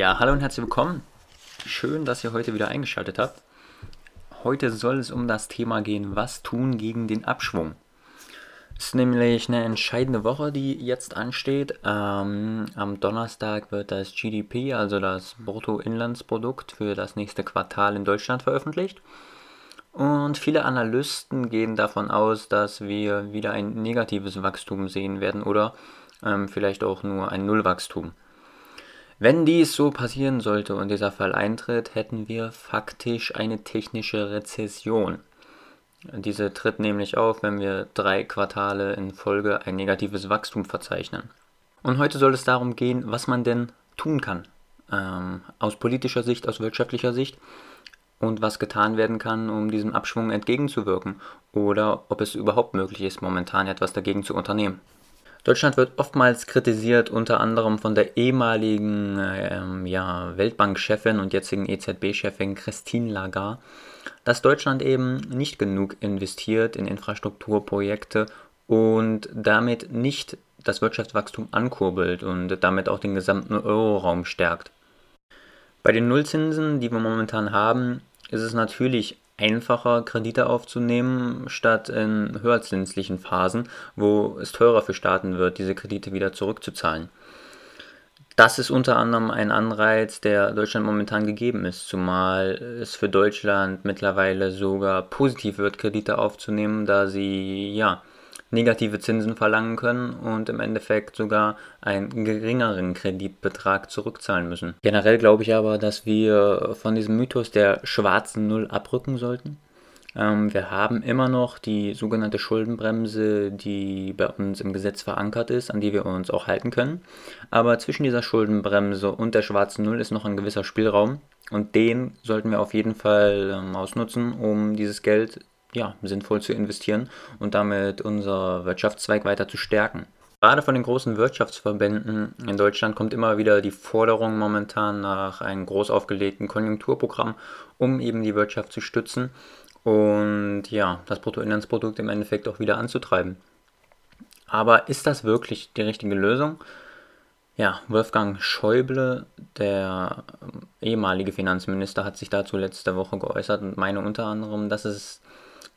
Ja, hallo und herzlich willkommen. Schön, dass ihr heute wieder eingeschaltet habt. Heute soll es um das Thema gehen, was tun gegen den Abschwung. Es ist nämlich eine entscheidende Woche, die jetzt ansteht. Ähm, am Donnerstag wird das GDP, also das Bruttoinlandsprodukt für das nächste Quartal in Deutschland veröffentlicht. Und viele Analysten gehen davon aus, dass wir wieder ein negatives Wachstum sehen werden oder ähm, vielleicht auch nur ein Nullwachstum. Wenn dies so passieren sollte und dieser Fall eintritt, hätten wir faktisch eine technische Rezession. Diese tritt nämlich auf, wenn wir drei Quartale in Folge ein negatives Wachstum verzeichnen. Und heute soll es darum gehen, was man denn tun kann. Ähm, aus politischer Sicht, aus wirtschaftlicher Sicht und was getan werden kann, um diesem Abschwung entgegenzuwirken oder ob es überhaupt möglich ist, momentan etwas dagegen zu unternehmen. Deutschland wird oftmals kritisiert, unter anderem von der ehemaligen ähm, ja, Weltbank-Chefin und jetzigen EZB-Chefin Christine Lagarde, dass Deutschland eben nicht genug investiert in Infrastrukturprojekte und damit nicht das Wirtschaftswachstum ankurbelt und damit auch den gesamten Euroraum stärkt. Bei den Nullzinsen, die wir momentan haben, ist es natürlich einfacher, Kredite aufzunehmen, statt in höherzinslichen Phasen, wo es teurer für Staaten wird, diese Kredite wieder zurückzuzahlen. Das ist unter anderem ein Anreiz, der Deutschland momentan gegeben ist, zumal es für Deutschland mittlerweile sogar positiv wird, Kredite aufzunehmen, da sie ja negative Zinsen verlangen können und im Endeffekt sogar einen geringeren Kreditbetrag zurückzahlen müssen. Generell glaube ich aber, dass wir von diesem Mythos der schwarzen Null abrücken sollten. Ähm, wir haben immer noch die sogenannte Schuldenbremse, die bei uns im Gesetz verankert ist, an die wir uns auch halten können. Aber zwischen dieser Schuldenbremse und der schwarzen Null ist noch ein gewisser Spielraum. Und den sollten wir auf jeden Fall ähm, ausnutzen, um dieses Geld ja, sinnvoll zu investieren und damit unser Wirtschaftszweig weiter zu stärken. Gerade von den großen Wirtschaftsverbänden in Deutschland kommt immer wieder die Forderung momentan nach einem groß aufgelegten Konjunkturprogramm, um eben die Wirtschaft zu stützen und ja, das Bruttoinlandsprodukt im Endeffekt auch wieder anzutreiben. Aber ist das wirklich die richtige Lösung? Ja, Wolfgang Schäuble, der ehemalige Finanzminister, hat sich dazu letzte Woche geäußert und meine unter anderem, dass es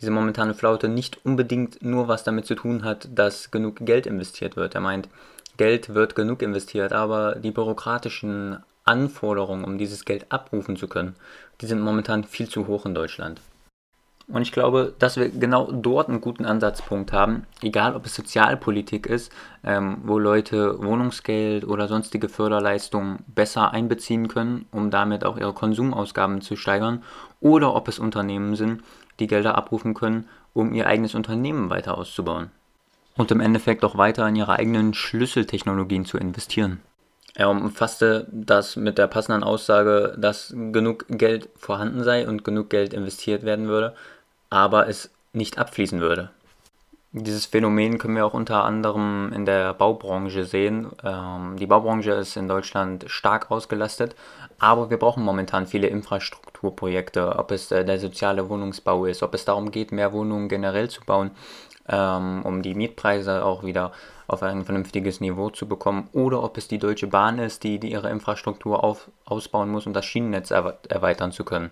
diese momentane Flaute nicht unbedingt nur was damit zu tun hat, dass genug Geld investiert wird. Er meint, Geld wird genug investiert, aber die bürokratischen Anforderungen, um dieses Geld abrufen zu können, die sind momentan viel zu hoch in Deutschland. Und ich glaube, dass wir genau dort einen guten Ansatzpunkt haben, egal ob es Sozialpolitik ist, ähm, wo Leute Wohnungsgeld oder sonstige Förderleistungen besser einbeziehen können, um damit auch ihre Konsumausgaben zu steigern, oder ob es Unternehmen sind, die Gelder abrufen können, um ihr eigenes Unternehmen weiter auszubauen. Und im Endeffekt auch weiter in ihre eigenen Schlüsseltechnologien zu investieren. Er umfasste das mit der passenden Aussage, dass genug Geld vorhanden sei und genug Geld investiert werden würde, aber es nicht abfließen würde. Dieses Phänomen können wir auch unter anderem in der Baubranche sehen. Ähm, die Baubranche ist in Deutschland stark ausgelastet, aber wir brauchen momentan viele Infrastrukturprojekte, ob es äh, der soziale Wohnungsbau ist, ob es darum geht, mehr Wohnungen generell zu bauen, ähm, um die Mietpreise auch wieder auf ein vernünftiges Niveau zu bekommen, oder ob es die Deutsche Bahn ist, die, die ihre Infrastruktur auf, ausbauen muss, um das Schienennetz erweitern zu können.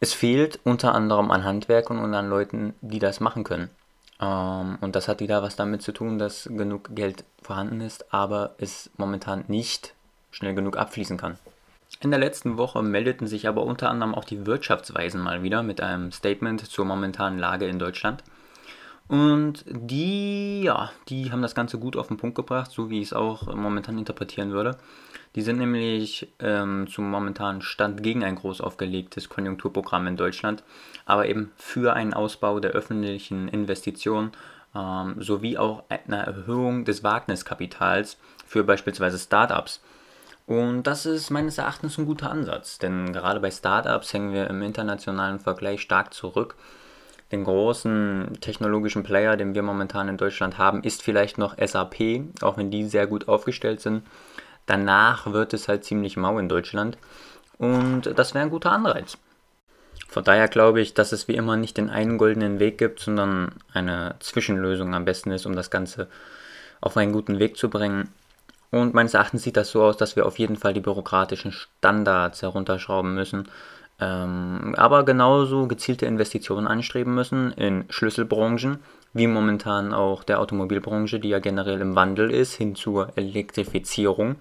Es fehlt unter anderem an Handwerkern und an Leuten, die das machen können. Ähm, und das hat wieder was damit zu tun, dass genug Geld vorhanden ist, aber es momentan nicht schnell genug abfließen kann. In der letzten Woche meldeten sich aber unter anderem auch die Wirtschaftsweisen mal wieder mit einem Statement zur momentanen Lage in Deutschland. Und die, ja, die haben das Ganze gut auf den Punkt gebracht, so wie ich es auch momentan interpretieren würde. Die sind nämlich ähm, zum momentanen Stand gegen ein groß aufgelegtes Konjunkturprogramm in Deutschland, aber eben für einen Ausbau der öffentlichen Investitionen ähm, sowie auch eine Erhöhung des Wagniskapitals für beispielsweise Startups. Und das ist meines Erachtens ein guter Ansatz, denn gerade bei Startups hängen wir im internationalen Vergleich stark zurück den großen technologischen Player, den wir momentan in Deutschland haben, ist vielleicht noch SAP, auch wenn die sehr gut aufgestellt sind. Danach wird es halt ziemlich mau in Deutschland und das wäre ein guter Anreiz. Von daher glaube ich, dass es wie immer nicht den einen goldenen Weg gibt, sondern eine Zwischenlösung am besten ist, um das Ganze auf einen guten Weg zu bringen. Und meines Erachtens sieht das so aus, dass wir auf jeden Fall die bürokratischen Standards herunterschrauben müssen. Ähm, aber genauso gezielte Investitionen anstreben müssen in Schlüsselbranchen, wie momentan auch der Automobilbranche, die ja generell im Wandel ist, hin zur Elektrifizierung.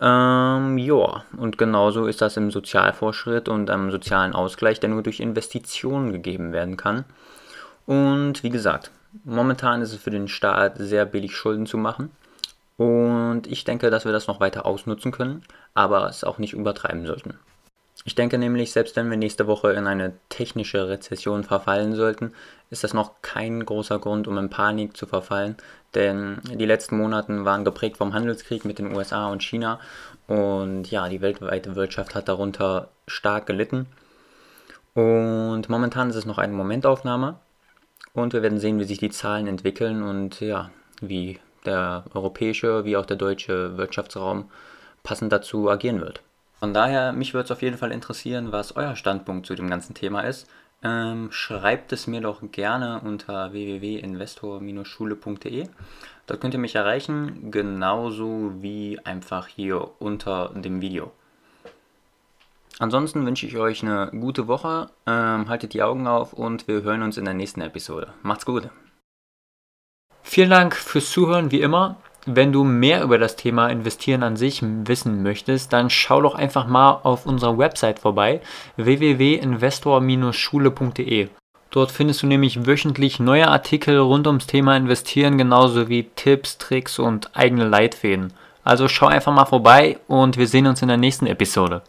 Ähm, ja, und genauso ist das im Sozialvorschritt und am sozialen Ausgleich, der nur durch Investitionen gegeben werden kann. Und wie gesagt, momentan ist es für den Staat sehr billig, Schulden zu machen. Und ich denke, dass wir das noch weiter ausnutzen können, aber es auch nicht übertreiben sollten. Ich denke nämlich, selbst wenn wir nächste Woche in eine technische Rezession verfallen sollten, ist das noch kein großer Grund, um in Panik zu verfallen, denn die letzten Monate waren geprägt vom Handelskrieg mit den USA und China und ja, die weltweite Wirtschaft hat darunter stark gelitten. Und momentan ist es noch eine Momentaufnahme und wir werden sehen, wie sich die Zahlen entwickeln und ja, wie der europäische wie auch der deutsche Wirtschaftsraum passend dazu agieren wird. Von daher, mich würde es auf jeden Fall interessieren, was euer Standpunkt zu dem ganzen Thema ist. Ähm, schreibt es mir doch gerne unter www.investor-schule.de. Dort könnt ihr mich erreichen, genauso wie einfach hier unter dem Video. Ansonsten wünsche ich euch eine gute Woche, ähm, haltet die Augen auf und wir hören uns in der nächsten Episode. Macht's gut! Vielen Dank fürs Zuhören, wie immer. Wenn du mehr über das Thema Investieren an sich wissen möchtest, dann schau doch einfach mal auf unserer Website vorbei www.investor-schule.de. Dort findest du nämlich wöchentlich neue Artikel rund ums Thema Investieren, genauso wie Tipps, Tricks und eigene Leitfäden. Also schau einfach mal vorbei und wir sehen uns in der nächsten Episode.